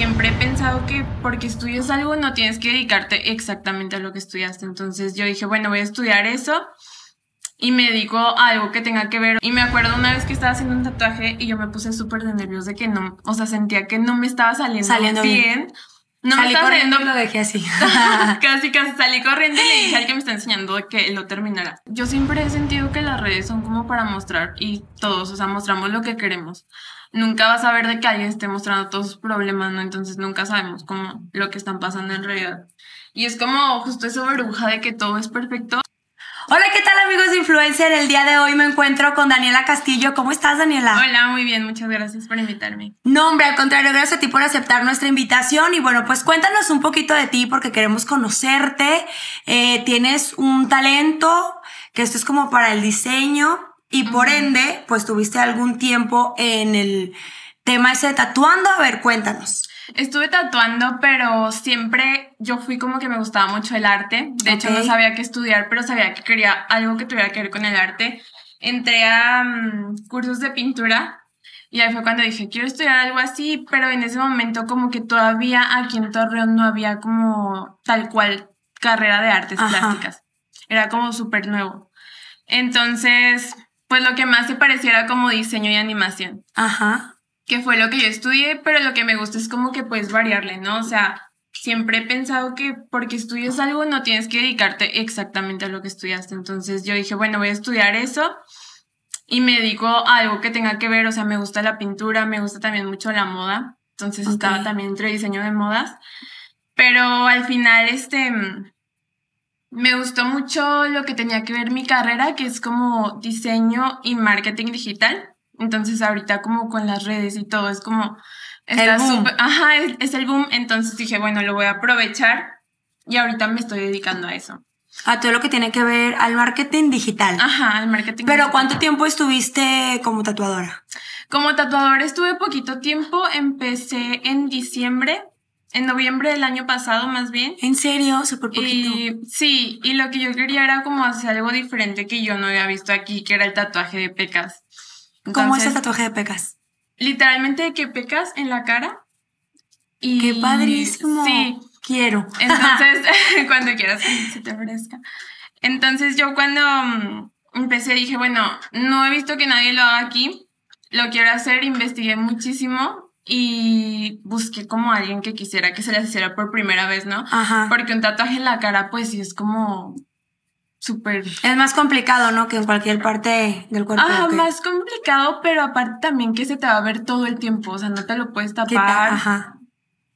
siempre he pensado que porque estudias algo no tienes que dedicarte exactamente a lo que estudiaste. Entonces yo dije, bueno, voy a estudiar eso y me dedico a algo que tenga que ver. Y me acuerdo una vez que estaba haciendo un tatuaje y yo me puse súper de nervios de que no, o sea, sentía que no me estaba saliendo, Saliendo bien. bien. No Salí corriendo y lo dejé así. casi, casi salí corriendo y le dije al que me está enseñando que lo terminara. Yo siempre he sentido que las redes son como para mostrar y todos, o sea, mostramos lo que queremos. Nunca vas a ver de que alguien esté mostrando todos sus problemas, ¿no? Entonces nunca sabemos como lo que están pasando en realidad. Y es como justo esa burbuja de que todo es perfecto. Hola, ¿qué tal amigos de Influencer? El día de hoy me encuentro con Daniela Castillo. ¿Cómo estás, Daniela? Hola, muy bien, muchas gracias por invitarme. No, hombre, al contrario, gracias a ti por aceptar nuestra invitación. Y bueno, pues cuéntanos un poquito de ti porque queremos conocerte. Eh, tienes un talento, que esto es como para el diseño, y por ende, pues tuviste algún tiempo en el tema ese de tatuando. A ver, cuéntanos. Estuve tatuando, pero siempre yo fui como que me gustaba mucho el arte. De hecho, no sabía qué estudiar, pero sabía que quería algo que tuviera que ver con el arte. Entré a mm, cursos de pintura y ahí fue cuando dije, quiero estudiar algo así, pero en ese momento como que todavía aquí en Torreón no había como tal cual carrera de artes Ajá. plásticas. Era como súper nuevo. Entonces, pues lo que más se parecía era como diseño y animación Ajá. Que fue lo que yo estudié, pero lo que me gusta es como que puedes variarle, ¿no? O sea, siempre he pensado que porque estudias algo no tienes que dedicarte exactamente a lo que estudiaste. Entonces yo dije, bueno, voy a estudiar eso y me dedico a algo que tenga que ver, o sea, me gusta la pintura, me gusta también mucho la moda. Entonces estaba también entre diseño de modas. Pero al final, este, me gustó mucho lo que tenía que ver mi carrera, que es como diseño y marketing digital. Entonces ahorita como con las redes y todo es como... está boom. súper- Ajá, es, es el boom. Entonces dije, bueno, lo voy a aprovechar y ahorita me estoy dedicando a eso. A todo lo que tiene que ver al marketing digital. Ajá, al marketing Pero digital. ¿cuánto tiempo estuviste como tatuadora? Como tatuador estuve poquito tiempo, empecé en diciembre, en noviembre del año pasado más bien. ¿En serio? Súper poquito. Y sí, y lo que yo quería era como hacer algo diferente que yo no había visto aquí, que era el tatuaje de pecas. ¿Cómo es el tatuaje de pecas? Literalmente que pecas en la cara. Y ¡Qué padrísimo! Sí, Quiero. entonces cuando quieras se te ofrezca. Entonces yo cuando mm, empecé dije, bueno, no he visto que nadie lo haga aquí, lo quiero hacer, investigué muchísimo y busqué como alguien que quisiera que se las hiciera por primera vez, ¿no? Ajá. Porque un tatuaje en la cara, pues sí es como súper... Es más complicado, ¿no? Que en cualquier parte del cuerpo. Ajá, más complicado, pero aparte también que se te va a ver todo el tiempo, o sea, no te lo puedes tapar. Ajá.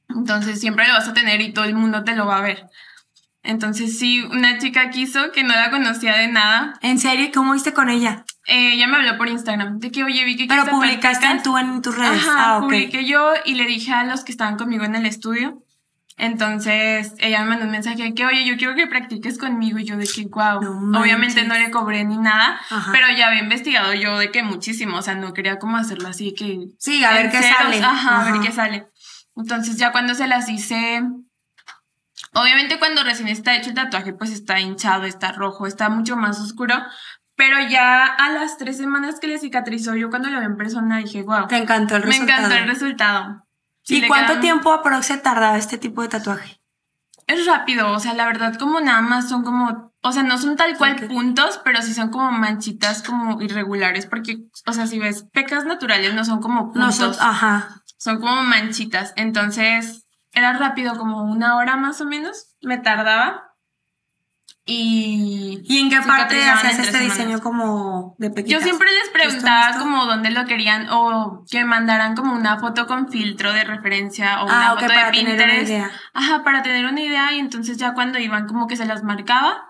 Entonces siempre lo vas a tener y todo el mundo te lo va a ver. Entonces sí, una chica quiso que no la conocía de nada. ¿En serio? ¿Cómo viste con ella? eh, ella me habló por Instagram de que, oye, vi que Pero publicaste pecas. tú en tus redes. Ajá, ah, ok. publiqué yo y le dije a los que estaban conmigo en el estudio. Entonces ella me mandó un mensaje de que, oye, yo quiero que practiques conmigo. Y yo de que, wow. No Obviamente no le cobré ni nada, Ajá. pero ya había investigado yo de que muchísimo. O sea, no quería como hacerlo así que. Sí, a ver qué ceros, sale. Ajá, a ver qué sale. Entonces ya cuando se las hice. Obviamente cuando recién está hecho el tatuaje, pues está hinchado, está rojo, está mucho más oscuro. Pero ya a las tres semanas que le cicatrizó, yo cuando lo vi en persona dije, wow. Te encantó el Me resultado. encantó el resultado. ¿Y cuánto quedan- tiempo aproximadamente tardaba este tipo de tatuaje? Es rápido, o sea, la verdad como nada más son como, o sea, no son tal cual puntos, pero sí son como manchitas como irregulares, porque, o sea, si ves pecas naturales no son como No puntos, son, ajá. son como manchitas, entonces era rápido, como una hora más o menos, me tardaba. Y, ¿Y en qué parte hacías este semanas. diseño como de pequitas? Yo siempre les ¿Justo preguntaba como dónde lo querían o que mandaran como una foto con filtro de referencia o Ah, una ok, foto de Pinterest. Ajá, para tener una idea y entonces ya cuando iban como que se las marcaba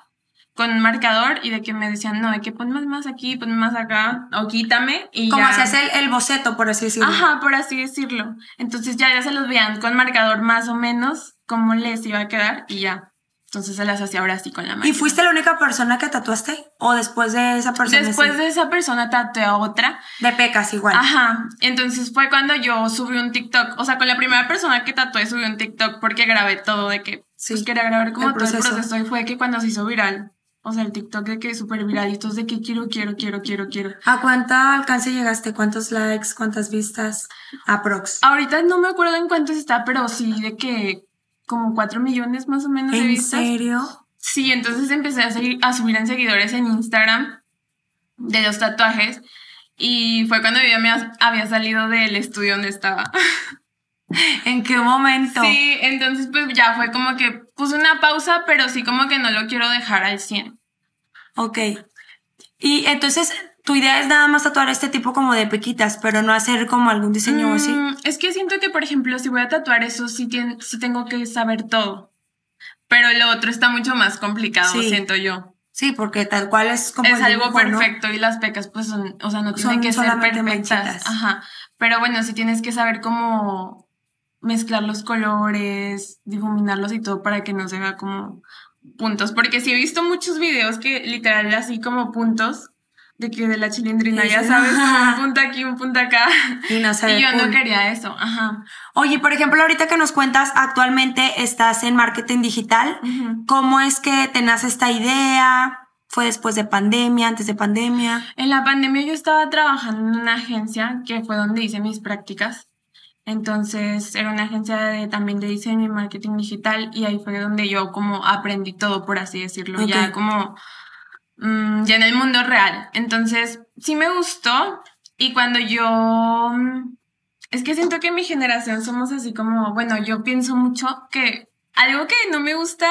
con un marcador y de que me decían, no, hay que ponme más aquí, ponme más acá o quítame y Como hacías el, el boceto, por así decirlo. Ajá, por así decirlo. Entonces ya, ya se los veían con marcador más o menos cómo les iba a quedar y ya. Entonces se las hacía ahora así con la mano. ¿Y fuiste la única persona que tatuaste? ¿O después de esa persona? Después sí? de esa persona tatué a otra De pecas igual. Ajá, entonces fue cuando yo subí un TikTok, o sea, con la primera persona que tatué subí un TikTok porque grabé todo de que Sí, pues quería grabar como el todo el proceso. proceso y fue que cuando se hizo viral, O sea, el TikTok de que súper viralitos de que quiero, quiero, quiero, quiero, quiero. ¿A cuánto alcance llegaste? ¿Cuántos likes? ¿Cuántas vistas? Aprox. Ahorita no me acuerdo en cuántos está, pero sí de que como cuatro millones más o menos de ¿En vistas. serio? Sí, entonces empecé a, seguir, a subir en seguidores en Instagram de los tatuajes. Y fue cuando yo me ha- había salido del estudio donde estaba. ¿En qué momento? Sí, entonces pues ya fue como que puse una pausa, pero sí como que no lo quiero dejar al 100. Ok. Y entonces, tu idea es nada más tatuar este tipo como de pequitas, pero no hacer como algún diseño así. Mm, Es que siento que, por ejemplo, si voy a tatuar eso, sí, tien- sí tengo que saber todo. Pero lo otro está mucho más complicado, Sí. siento yo. Sí, porque tal cual es como. es algo dibujo, ¿no? perfecto y las pecas, pues son, o sea, no Son tienen que ser perfectas. manchitas. Ajá. Pero bueno, sí tienes que saber cómo mezclar los colores, difuminarlos y todo para que no se vea como puntos. Porque sí he visto muchos videos que literal así como puntos de que de la chilindrina, ya sabes, un punto aquí, un punto acá. Y no se Y yo no quería eso, ajá. Oye, por ejemplo, ahorita que nos cuentas, actualmente estás en marketing digital. ¿Cómo es que te nace esta idea? ¿Fue después de pandemia, antes de pandemia? En la pandemia yo estaba trabajando en una agencia que fue donde hice mis prácticas. Entonces era una agencia de, también de diseño y marketing digital y ahí fue donde yo como aprendí todo, por así decirlo, Ok. ya como mm, ya en el mundo real. Entonces sí me gustó y cuando yo... mm, Es que siento que mi generación somos así como, bueno, yo pienso mucho que algo que no me gusta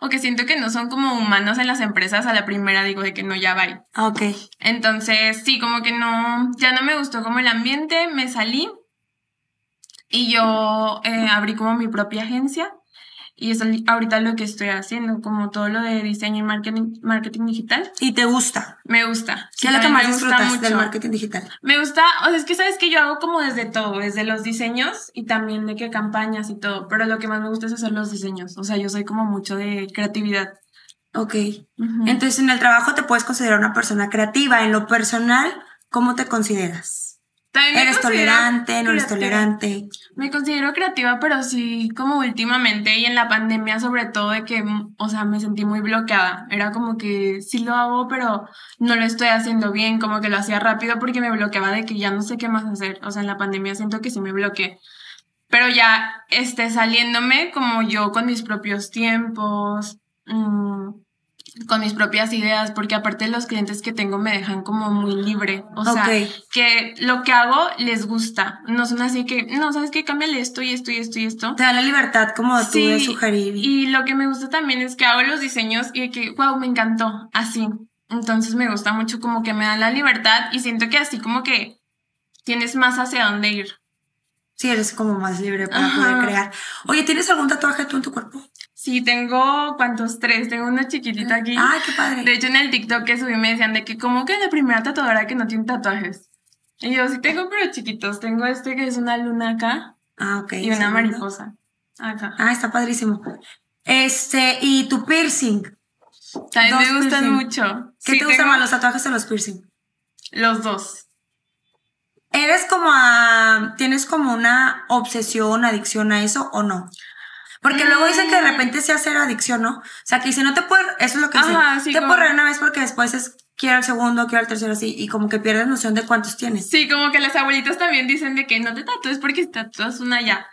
o que siento que no son como humanos en las empresas, a la primera digo de que no, ya va. Ah, Ok. Entonces, sí, como que no, ya no me gustó como el ambiente, me salí y yo eh, abrí como mi propia agencia y es ahorita lo que estoy haciendo, como todo lo de diseño y marketing, marketing digital. ¿Y te gusta? Me gusta. ¿Qué es lo que más disfrutas del mucho. marketing digital? Me gusta, o sea, es que sabes que yo hago como desde todo, desde los diseños y también de que campañas y todo, pero lo que más me gusta es hacer los diseños, o sea, yo soy como mucho de creatividad. Ok. Entonces, en el trabajo te puedes considerar una persona creativa. En lo personal, ¿cómo te consideras? También ¿Eres tolerante? ¿No eres tolerante? Me considero creativa, pero sí como últimamente y en la pandemia sobre todo de que, o sea, me sentí muy bloqueada. Era como que sí lo hago, pero no lo estoy haciendo bien, como que lo hacía rápido porque me bloqueaba de que ya no sé qué más hacer. O sea, en la pandemia siento que sí me bloqueé. Pero ya esté saliéndome como yo con mis propios tiempos, mm, con mis propias ideas, porque aparte los clientes que tengo me dejan como muy libre. O sea, que lo que hago les gusta. No son así que, no, ¿sabes qué? Cámbiale esto y esto y esto y esto. Te da la libertad como tú de Sí, sugerir. Y lo que me gusta también es que hago los diseños y que, wow, me encantó, así. Entonces me gusta mucho como que me dan la libertad y siento que así como que tienes más hacia dónde ir. Sí, eres como más libre para Ajá. poder crear. Oye, ¿tienes algún tatuaje tú en tu cuerpo? Sí, tengo, ¿cuántos? Tres. Tengo una chiquitita aquí. Ay, qué padre. De hecho, en el TikTok que subí me decían de que como que la primera tatuadora que no tiene tatuajes. Y yo sí tengo, pero chiquitos. Tengo este que es una luna acá Ah, ok. y una mariposa acá. Ah, está padrísimo. Este, y tu piercing. También me gustan piercing. mucho. ¿Qué Sí, te gustan más, los tatuajes o los piercing? Los dos. ¿Eres como a, tienes como una obsesión, adicción a eso o no? Porque luego dicen que de Mm. repente se hace adicción, ¿no? O sea, que si no te puede, eso es lo que dicen. Ajá, sí, te como- una vez porque después es, quiero el segundo, quiero el tercero, así, y como que pierdes noción de cuántos tienes. Sí, como que las abuelitas también dicen de que no te tatúes porque si tatúas una ya.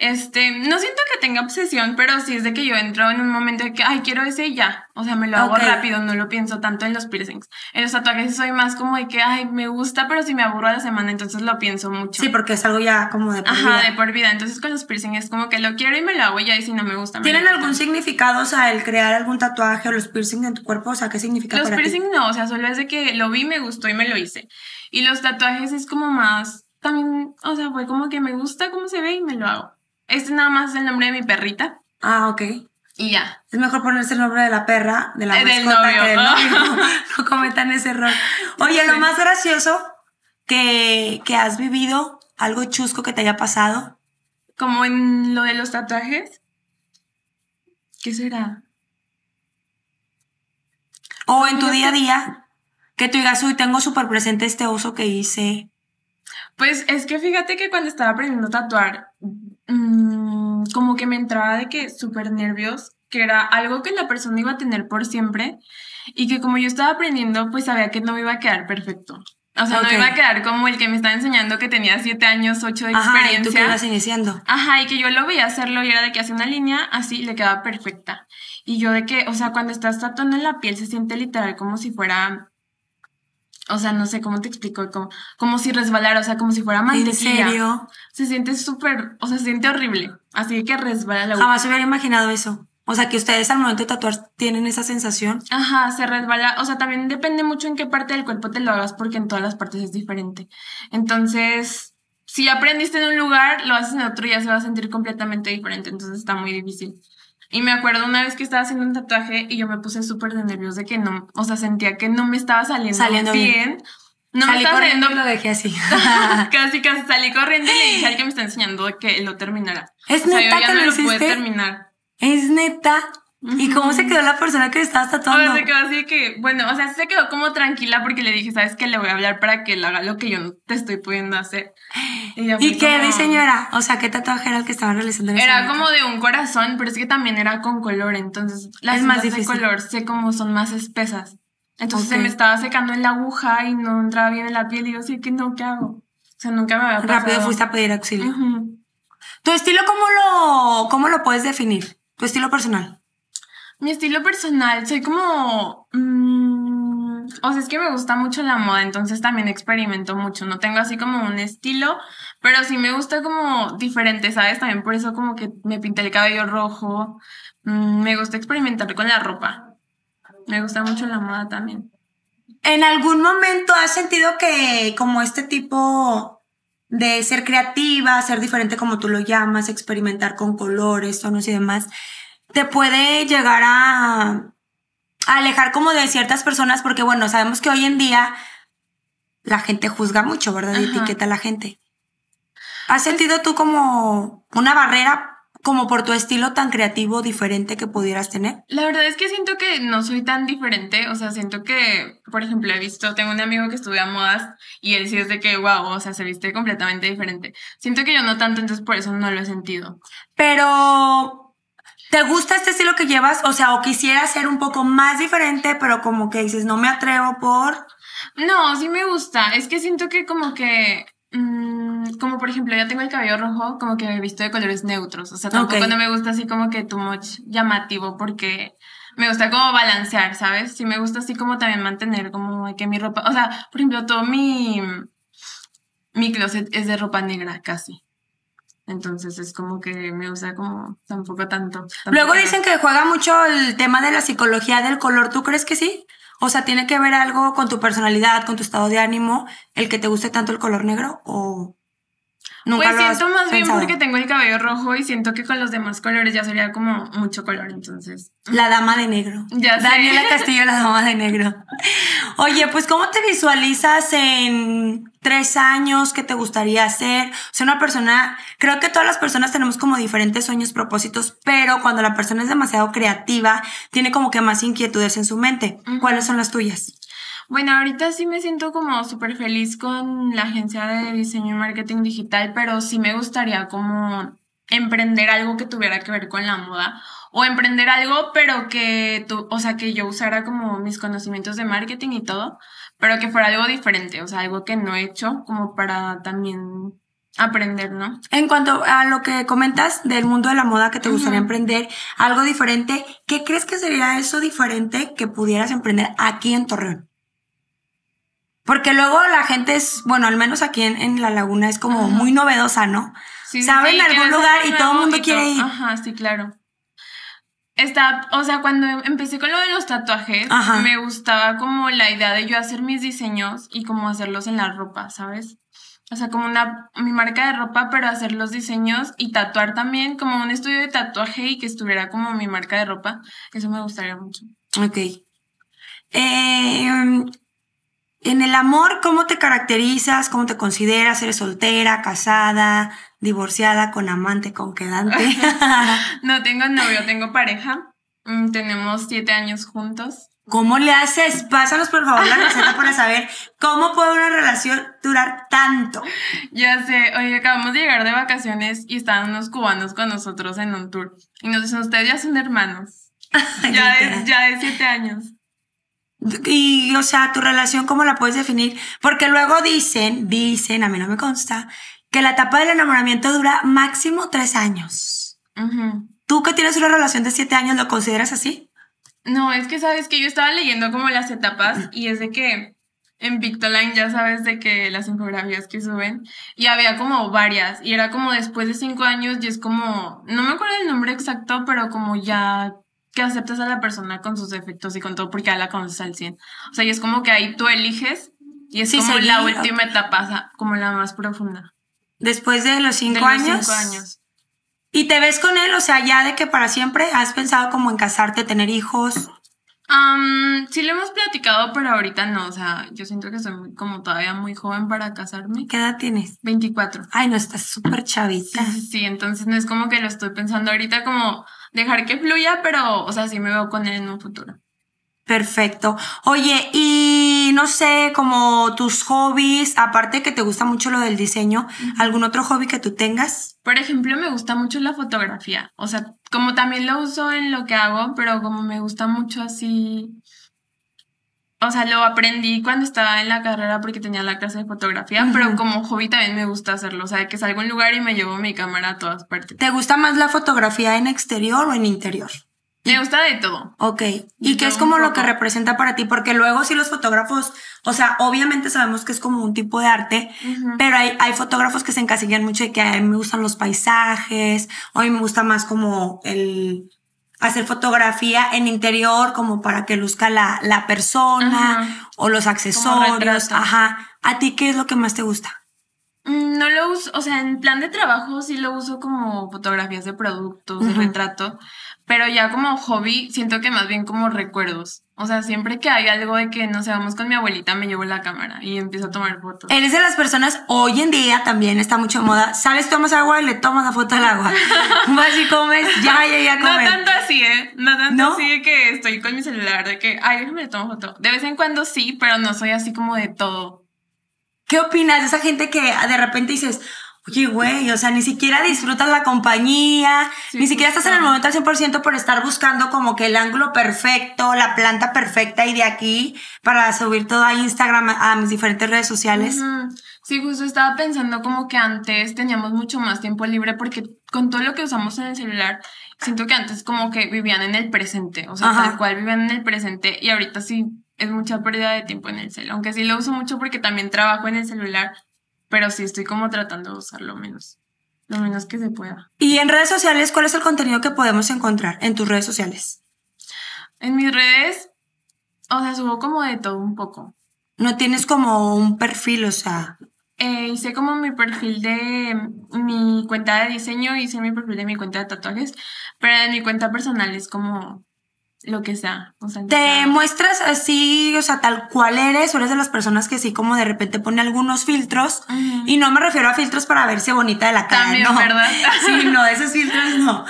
Este, no siento que tenga obsesión, pero sí es de que yo entro en un momento de que, ay, quiero ese y ya. O sea, me lo hago rápido, no lo pienso tanto en los piercings. En los tatuajes soy más como de que, ay, me gusta, pero si me aburro a la semana, entonces lo pienso mucho. Sí, porque es algo ya como de por Ajá, vida. de por vida. Entonces con los piercings es como que lo quiero y me lo hago ya y si no me gusta. me ¿Tienen algún significado, o sea, el crear algún tatuaje o los piercings en tu cuerpo? O sea, ¿qué significa Los para ti? piercings no, o sea, solo es de que lo vi, me gustó y me lo hice. Y los tatuajes es como más, también, o sea, fue como que me gusta cómo se ve y me lo hago. Este nada más es el nombre de mi perrita Ah, ok. y ya. Es mejor ponerse el nombre de la perra, de la Eh, del mascota, novio. que del novio. No cometan ese error. Oye, lo más gracioso que, que has vivido, algo chusco que te haya pasado. Como en lo de los tatuajes. ¿Qué será? O en tu día a día, que tú digas, uy, tengo súper presente este uso que hice. Pues es que fíjate que cuando estaba aprendiendo a tatuar, mm, como que me entraba de que súper nervios que era algo que la persona iba a tener por siempre y que como yo estaba aprendiendo, pues sabía que no me iba a quedar perfecto. O sea, no Ok. iba a quedar como el que me estaba enseñando que tenía siete años, ocho de Ajá, y tú que experiencia. ibas iniciando. Ajá, y que yo lo veía hacerlo y era de que hacía una línea así le quedaba perfecta. Y yo de que, o sea, cuando estás tatuando en la piel se siente literal como si fuera, o sea, no sé cómo te explico, como, como si resbalara, o sea, como si fuera ¿En mantequilla. serio? Se siente súper, o sea, se siente horrible. Así que resbala la aguja. Jamás hubiera imaginado eso. O sea, que ustedes al momento de tatuar tienen esa sensación. Ajá, se resbala. O sea, también depende mucho en qué parte del cuerpo te lo hagas porque en todas las partes es diferente. Entonces, si aprendiste en un lugar, lo haces en otro y ya se va a sentir completamente diferente. Entonces está muy difícil. Y me acuerdo una vez que estaba haciendo un tatuaje y yo me puse súper de nervios de que no, o sea, sentía que no me estaba saliendo, Saliendo bien. bien. No me estaba saliendo lo dejé así. casi, casi salí corriendo y le dije al que me está enseñando que lo terminara. ¿Es o sea, neta yo ya que no lo lo pude terminar. Es neta. ¿Y cómo se quedó la persona que estabas O sea, tatuando? se quedó así que, bueno, o sea, se quedó como tranquila porque le dije, ¿sabes qué? Le voy a hablar para que él haga lo que yo no te estoy pudiendo hacer. ¿Y qué como- diseño era? O sea, ¿qué tatuaje era el que estaban realizando? en Era como de un corazón, pero es que también era con color, entonces las Es más de color sé como son más espesas. Entonces se me estaba secando en la aguja y no entraba bien en la piel y yo sí que no, ¿qué hago? O sea, nunca me había pasado. Rápido fuiste a pedir auxilio. ¿Tu estilo cómo lo, cómo lo puedes definir? ¿Tu estilo personal? Mi estilo personal, soy como... mm, o sea, es que me gusta mucho la moda, entonces también experimento mucho. No tengo así como un estilo, pero sí me gusta como diferente, ¿sabes? También por eso como que me pinté el cabello rojo. Mm, me gusta experimentar con la ropa. Me gusta mucho la moda también. ¿En algún momento has sentido que como este tipo de ser creativa, ser diferente como tú lo llamas, experimentar con colores, tonos y demás, te puede llegar a, a alejar como de ciertas personas? Porque bueno, sabemos que hoy en día la gente juzga mucho, ¿verdad? Y etiqueta a la gente. ¿Has sentido tú como una barrera como por tu estilo tan creativo diferente que pudieras tener? La verdad es que siento que no soy tan diferente, o sea, siento que, por ejemplo, he visto, tengo un amigo que estudia modas y él sí es de que, wow, o sea, se viste completamente diferente. Siento que yo no tanto, entonces por eso no lo he sentido. Pero, ¿te gusta este estilo que llevas? O sea, o quisieras ser un poco más diferente, pero como que dices, no me atrevo por... No, sí me gusta, es que siento que como que, mm, como por ejemplo, ya tengo el cabello rojo, como que me he visto de colores neutros, o sea, tampoco no me gusta así como que too much llamativo porque... Me gusta como balancear, ¿sabes? Sí me gusta así como también mantener como que mi ropa, o sea, por ejemplo, todo mi, mi closet es de ropa negra casi. Entonces es como que me gusta como tampoco tanto. Luego dicen que juega mucho el tema de la psicología del color. ¿Tú crees que sí? O sea, ¿tiene que ver algo con tu personalidad, con tu estado de ánimo, el que te guste tanto el color negro? ¿O nunca Pues lo has siento más bien pensado? porque tengo el cabello rojo y siento que con los demás colores ya sería como mucho color, entonces. La dama de negro. Ya sé. Daniela Castillo, la dama de negro. Oye, pues ¿cómo te visualizas en tres años? ¿Qué te gustaría hacer? O sea, una persona, creo que todas las personas tenemos como diferentes sueños, propósitos, pero cuando la persona es demasiado creativa, tiene como que más inquietudes en su mente. ¿Cuáles son las tuyas? Bueno, ahorita sí me siento como súper feliz con la agencia de diseño y marketing digital, pero sí me gustaría como emprender algo que tuviera que ver con la moda o emprender algo, pero que tú, o sea, que yo usara como mis conocimientos de marketing y todo, pero que fuera algo diferente, o sea, algo que no he hecho como para también aprender, ¿no? En cuanto a lo que comentas del mundo de la moda que te gustaría emprender, algo diferente, ¿qué crees que sería eso diferente que pudieras emprender aquí en Torreón? Porque luego la gente es, bueno, al menos aquí en, en La Laguna es como Ajá. muy novedosa, ¿no? Sí, sí, algún lugar y todo el mundo quiere ir. Ajá, sí, claro. Está, o sea, cuando empecé con lo de los tatuajes, Ajá. me gustaba como la idea de yo hacer mis diseños y como hacerlos en la ropa, ¿sabes? O sea, como una, mi marca de ropa, pero hacer los diseños y tatuar también, como un estudio de tatuaje y que estuviera como mi marca de ropa. Eso me gustaría mucho. Ok. Eh, en el amor, ¿cómo te caracterizas? ¿Cómo te consideras? ¿Eres soltera, casada, divorciada, con amante, con quedante? No tengo novio, tengo pareja. Mm, Tenemos siete años juntos. ¿Cómo le haces? Pásanos por favor la receta para saber cómo puede una relación durar tanto. Ya sé, oye, acabamos de llegar de vacaciones y estaban unos cubanos con nosotros en un tour. Y nos dicen, ustedes ya son hermanos. ya, de, ya de siete años. Y, o sea, tu relación, ¿cómo la puedes definir? Porque luego dicen, dicen, a mí no me consta, que la etapa del enamoramiento dura máximo tres años. ¿Tú que tienes una relación de siete años, lo consideras así? No, es que sabes que yo estaba leyendo como las etapas y es de que en Pictoline ya sabes de que las infografías que suben y había como varias y era como después de cinco años y es como, no me acuerdo el nombre exacto, pero como ya que aceptas a la persona con sus defectos y con todo porque ya la conoces al 100. O sea, y es como que ahí tú eliges y es como la última etapa, como la más profunda. Después de los cinco de los años. Cinco años. ¿Y te ves con él? O sea, ya de que para siempre has pensado como en casarte, tener hijos. Um, sí lo hemos platicado, pero ahorita no. O sea, yo siento que soy como todavía muy joven para casarme. ¿Qué edad tienes? 24. Ay, no, estás súper chavita. Sí, sí, entonces no es como que lo estoy pensando ahorita como dejar que fluya, pero, o sea, sí me veo con él en un futuro. Perfecto. Oye, y no sé, como tus hobbies, aparte que te gusta mucho lo del diseño, ¿algún otro hobby que tú tengas? Por ejemplo, me gusta mucho la fotografía. O sea, como también lo uso en lo que hago, pero como me gusta mucho así. O sea, lo aprendí cuando estaba en la carrera porque tenía la clase de fotografía, pero como hobby también me gusta hacerlo. O sea, que salgo a un lugar y me llevo mi cámara a todas partes. ¿Te gusta más la fotografía en exterior o en interior? Me gusta de todo. Ok. ¿Y qué es como lo que representa para ti? Porque luego si los fotógrafos, o sea, obviamente sabemos que es como un tipo de arte, pero hay, hay fotógrafos que se encasillan mucho de que a mí me gustan los paisajes, o a mí me gusta más como el hacer fotografía en interior como para que luzca la, la persona o los accesorios. Ajá. ¿A ti qué es lo que más te gusta? Mm, no lo uso, o sea, en plan de trabajo sí lo uso como fotografías de productos, de retrato, pero ya como hobby siento que más bien como recuerdos. O sea, siempre que hay algo de que no sé, vamos con mi abuelita, me llevo la cámara y empiezo a tomar fotos. Eres de las personas, hoy en día también está mucho moda, sales, tomas agua y le tomas la foto al agua. Vas y comes, ya, ya, ya comes. No tanto así, ¿eh? No tanto así de que estoy con mi celular, de que, ay, déjame le tomo foto. De vez en cuando sí, pero no soy así como de todo. ¿Qué opinas de esa gente que de repente dices, Oye, güey, o sea, ni siquiera disfrutas la compañía, ni siquiera estás en el momento al 100% por estar buscando como que el ángulo perfecto, la planta perfecta y de aquí para subir todo a Instagram, a mis diferentes redes sociales. Sí, justo estaba pensando como que antes teníamos mucho más tiempo libre porque con todo lo que usamos en el celular, siento que antes como que vivían en el presente, o sea, tal cual vivían en el presente y ahorita sí es mucha pérdida de tiempo en el celular, aunque sí lo uso mucho porque también trabajo en el celular pero sí estoy como tratando de usarlo menos, lo menos que se pueda. ¿Y en redes sociales cuál es el contenido que podemos encontrar en tus redes sociales? En mis redes, o sea, subo como de todo un poco. No tienes como un perfil, o sea. Eh, hice como mi perfil de mi cuenta de diseño, hice mi perfil de mi cuenta de tatuajes, pero en mi cuenta personal es como lo que sea. O sea, te muestras así, o sea, tal cual eres, o eres de las personas que sí como de repente pone algunos filtros, y no me refiero a filtros para verse bonita de la cara, También, no. ¿verdad? sí, no, esos filtros no.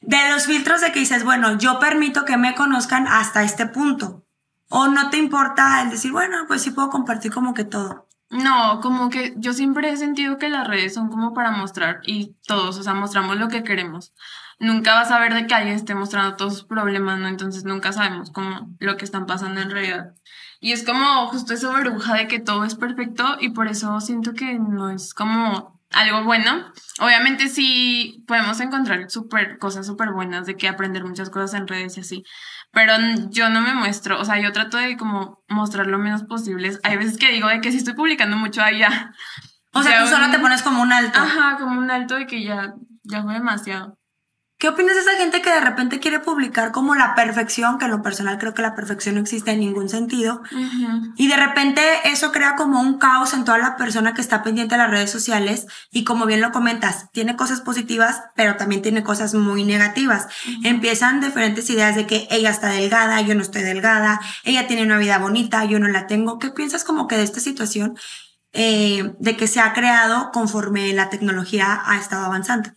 De los filtros de que dices, bueno, yo permito que me conozcan hasta este punto. O no te importa el decir, bueno, pues sí puedo compartir como que todo. No, como que yo siempre he sentido que las redes son como para mostrar y todos, o sea, mostramos lo que queremos nunca vas a ver de que alguien esté mostrando todos sus problemas, ¿no? Entonces nunca sabemos cómo lo que están pasando en realidad. Y es como justo esa burbuja de que todo es perfecto y por eso siento que no es como algo bueno. Obviamente sí podemos encontrar super, cosas súper buenas de que aprender muchas cosas en redes y así, pero yo no me muestro, o sea, yo trato de como mostrar lo menos posible. Hay veces que digo de que si estoy publicando mucho ahí ya. O sea, tú solo te pones como un alto. Ajá, como un alto de que ya, ya fue demasiado. ¿Qué opinas de esa gente que de repente quiere publicar como la perfección, que en lo personal creo que la perfección no existe en ningún sentido, y de repente eso crea como un caos en toda la persona que está pendiente de las redes sociales y como bien lo comentas, tiene cosas positivas, pero también tiene cosas muy negativas. Empiezan diferentes ideas de que ella está delgada, yo no estoy delgada, ella tiene una vida bonita, yo no la tengo. ¿Qué piensas como que de esta situación eh, de que se ha creado conforme la tecnología ha estado avanzando?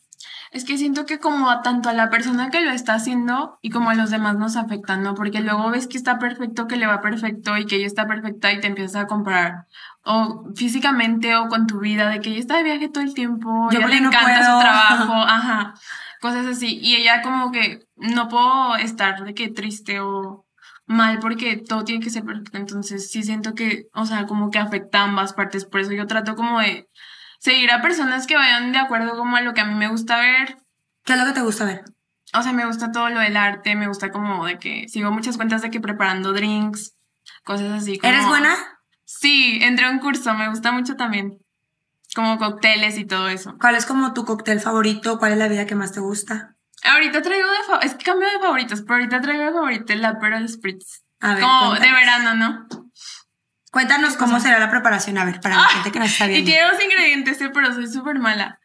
Es que siento que como a tanto a la persona que lo está haciendo y como a los demás nos afectan, ¿no? Porque luego ves que está perfecto, que le va perfecto y que ella está perfecta y te empiezas a comparar o físicamente o con tu vida, de que ella está de viaje todo el tiempo, Yo ella le no encanta puedo. su trabajo, ajá, cosas así. Y ella como que no puedo estar de que triste o mal porque todo tiene que ser perfecto. Entonces sí siento que, o sea, como que afecta a ambas partes. Por eso yo trato como de seguir a personas que vayan de acuerdo como a lo que a mí me gusta ver. ¿Qué es lo que te gusta ver? O sea, me gusta todo lo del arte, me gusta como de que sigo muchas cuentas de que preparando drinks, cosas así. Como, ¿Eres buena? Sí, entré a un curso, me gusta mucho también. Como cócteles y todo eso. ¿Cuál es como tu cóctel favorito? ¿Cuál es la vida que más te gusta? Ahorita traigo de fa- es que cambio de favoritos, pero ahorita traigo de favorito el Aperol Spritz. A ver, como de verano, ¿no? Cuéntanos ¿Qué cómo será la preparación, a ver, para la Ah, gente que nos está Y viendo. tiene dos ingredientes, sí, pero soy súper mala.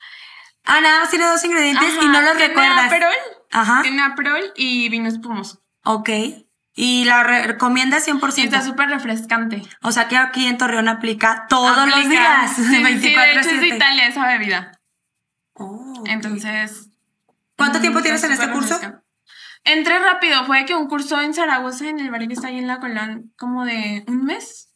Ah, nada más tiene dos ingredientes y no los tiene recuerdas. Aperol, Ajá, tiene Aperol y vino espumoso. ok. ¿Y la re- recomiendas 100%? Y está súper refrescante. O sea que aquí en Torreón aplica todos los días, Sí, sí, de 24 hecho es de Italia esa bebida. Oh. Entonces. ¿Cuánto tiempo mm, tienes está en este curso? refrescante. Entré rápido, fue que un curso en Zaragoza, en el bar que está ahí en la Colón, como de un mes,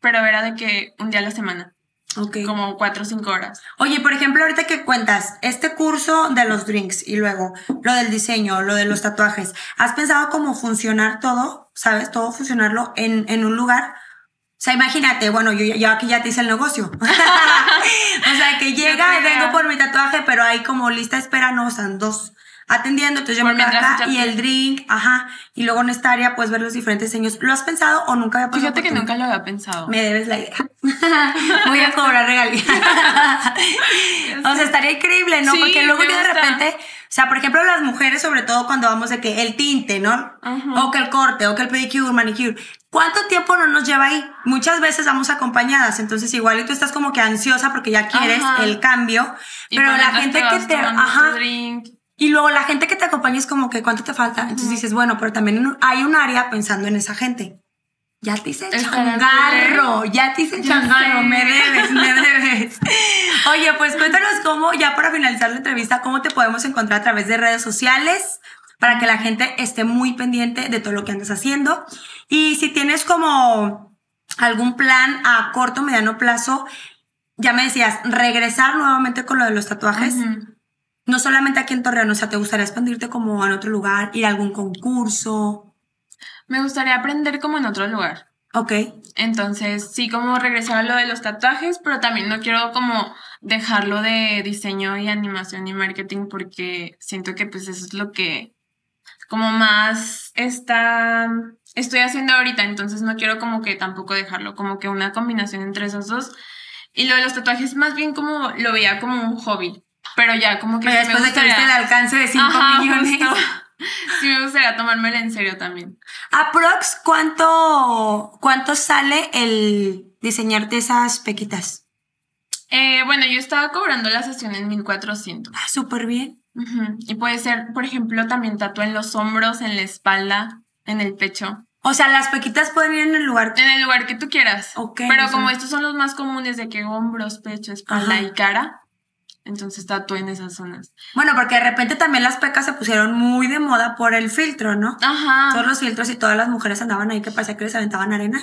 pero era de que un día a la semana, Ok. como cuatro o cinco horas. Oye, por ejemplo, ahorita que cuentas este curso de los drinks y luego lo del diseño, lo de los tatuajes, ¿has pensado cómo funcionar todo? ¿Sabes? Todo funcionarlo en, en un lugar. O sea, imagínate, bueno, yo, yo aquí ya te hice el negocio. o sea, que llega vengo por mi tatuaje, pero hay como lista de espera, no, o sea, dos atendiendo, entonces yo Por me quedo acá y el drink, ajá, y luego en esta área puedes ver los diferentes diseños. ¿Lo has pensado o nunca había pasado Fíjate que nunca lo había pensado. me debes la idea. Voy a cobrar regalías. o sea, estaría increíble, ¿no? Sí, Porque luego yo de repente, o sea, por ejemplo, las mujeres, sobre todo cuando vamos de que el tinte, ¿no? Ajá. O que el corte, o que el pedicure, manicure. ¿Cuánto tiempo no nos lleva ahí? Muchas veces vamos acompañadas, entonces igual y tú estás como que ansiosa porque ya quieres Ajá. el cambio, Y pero la gente te que te, ajá, drink. Y luego la gente que te acompaña es como que ¿cuánto te falta? Entonces dices, bueno, pero también hay un área pensando en esa gente. Ya te hice changarro, ya te hice changarro, sé. me debes, me debes. Oye, pues cuéntanos cómo, ya para finalizar la entrevista, cómo te podemos encontrar a través de redes sociales para que la gente esté muy pendiente de todo lo que andas haciendo. Y si tienes como algún plan a corto, mediano plazo, ya me decías, regresar nuevamente con lo de los tatuajes. No solamente aquí en Torreón, o sea, ¿te gustaría expandirte como en otro lugar, ir a algún concurso? Me gustaría aprender como en otro lugar. Ok. Entonces, sí, como regresar a lo de los tatuajes, pero también no quiero como dejarlo de diseño y animación y marketing porque siento que pues eso es lo que como más está estoy haciendo ahorita, entonces no quiero como que tampoco dejarlo, como que una combinación entre esos dos. Y lo de los tatuajes más bien como lo veía como un hobby, pero ya como que Pero sí me después de que viste el gustaría- alcance de 5 Ajá, millones. justo. Sí me gustaría tomármelo en serio también. Aprox, ¿cuánto, ¿cuánto sale el diseñarte esas pequitas? Eh, bueno, yo estaba cobrando la sesión en 1400. Ah, súper bien. Y puede ser, por ejemplo, también tatuar en los hombros, en la espalda, en el pecho, O sea, las pequitas pueden ir en el lugar. en el lugar que tú quieras. Ok, Pero como sea- estos son los más comunes de que hombros, pecho, espalda Ajá. y cara, entonces tatúe en esas zonas. Bueno, porque de repente también las pecas se pusieron muy de moda por el filtro, ¿no? Ajá. Todos los filtros y todas las mujeres andaban ahí que parecía que les aventaban arena.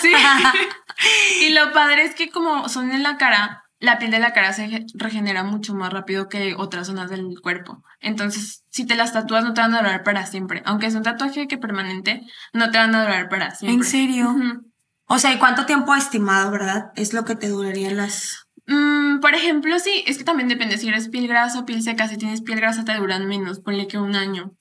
Sí. y lo padre es que como son en la cara, la piel de la cara se ge- regenera mucho más rápido que otras zonas del cuerpo. Entonces, si te las tatúas no te van a durar para siempre. Aunque es un tatuaje que permanente, no te van a durar para siempre. ¿En serio? O sea, ¿y cuánto tiempo estimado, verdad? Es lo que te durarían las... Mm, por ejemplo, sí, es que también depende si eres piel grasa o piel seca. Si tienes piel grasa te duran menos, ponle que un año.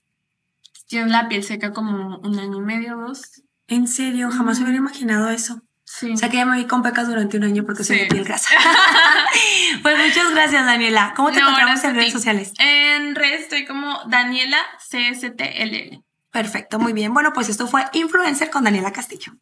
Si tienes la piel seca como un año y medio, dos. En serio, jamás Ujú. hubiera imaginado eso. Sí. O sea que ya me vi con pecas durante un año porque soy Sí. de piel grasa. pues muchas gracias, Daniela. ¿Cómo te No, encontramos en redes sociales? En redes estoy como Daniela CSTLL. Perfecto, muy bien. Bueno, pues esto fue Influencer con Daniela Castillo.